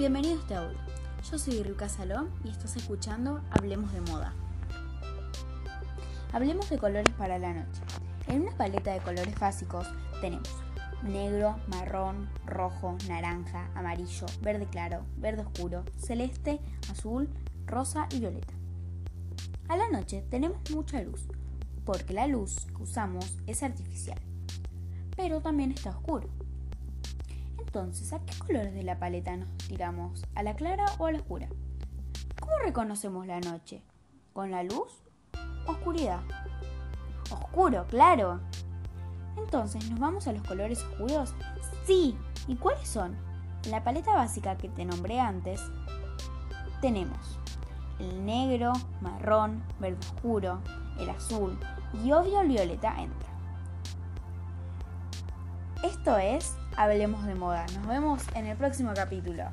Bienvenido a este. Yo soy Ruka Salón y estás escuchando Hablemos de Moda. Hablemos de colores para la noche. En una paleta de colores básicos tenemos negro, marrón, rojo, naranja, amarillo, verde claro, verde oscuro, celeste, azul, rosa y violeta. A la noche tenemos mucha luz, porque la luz que usamos es artificial, pero también está oscuro. Entonces, ¿a qué colores de la paleta nos tiramos? ¿A la clara o a la oscura? ¿Cómo reconocemos la noche? ¿Con la luz? ¿Oscuridad? Oscuro, claro. Entonces, ¿nos vamos a los colores oscuros? Sí. ¿Y cuáles son? En la paleta básica que te nombré antes, tenemos el negro, marrón, verde oscuro, el azul y obvio el violeta entra. Esto es Hablemos de Moda. Nos vemos en el próximo capítulo.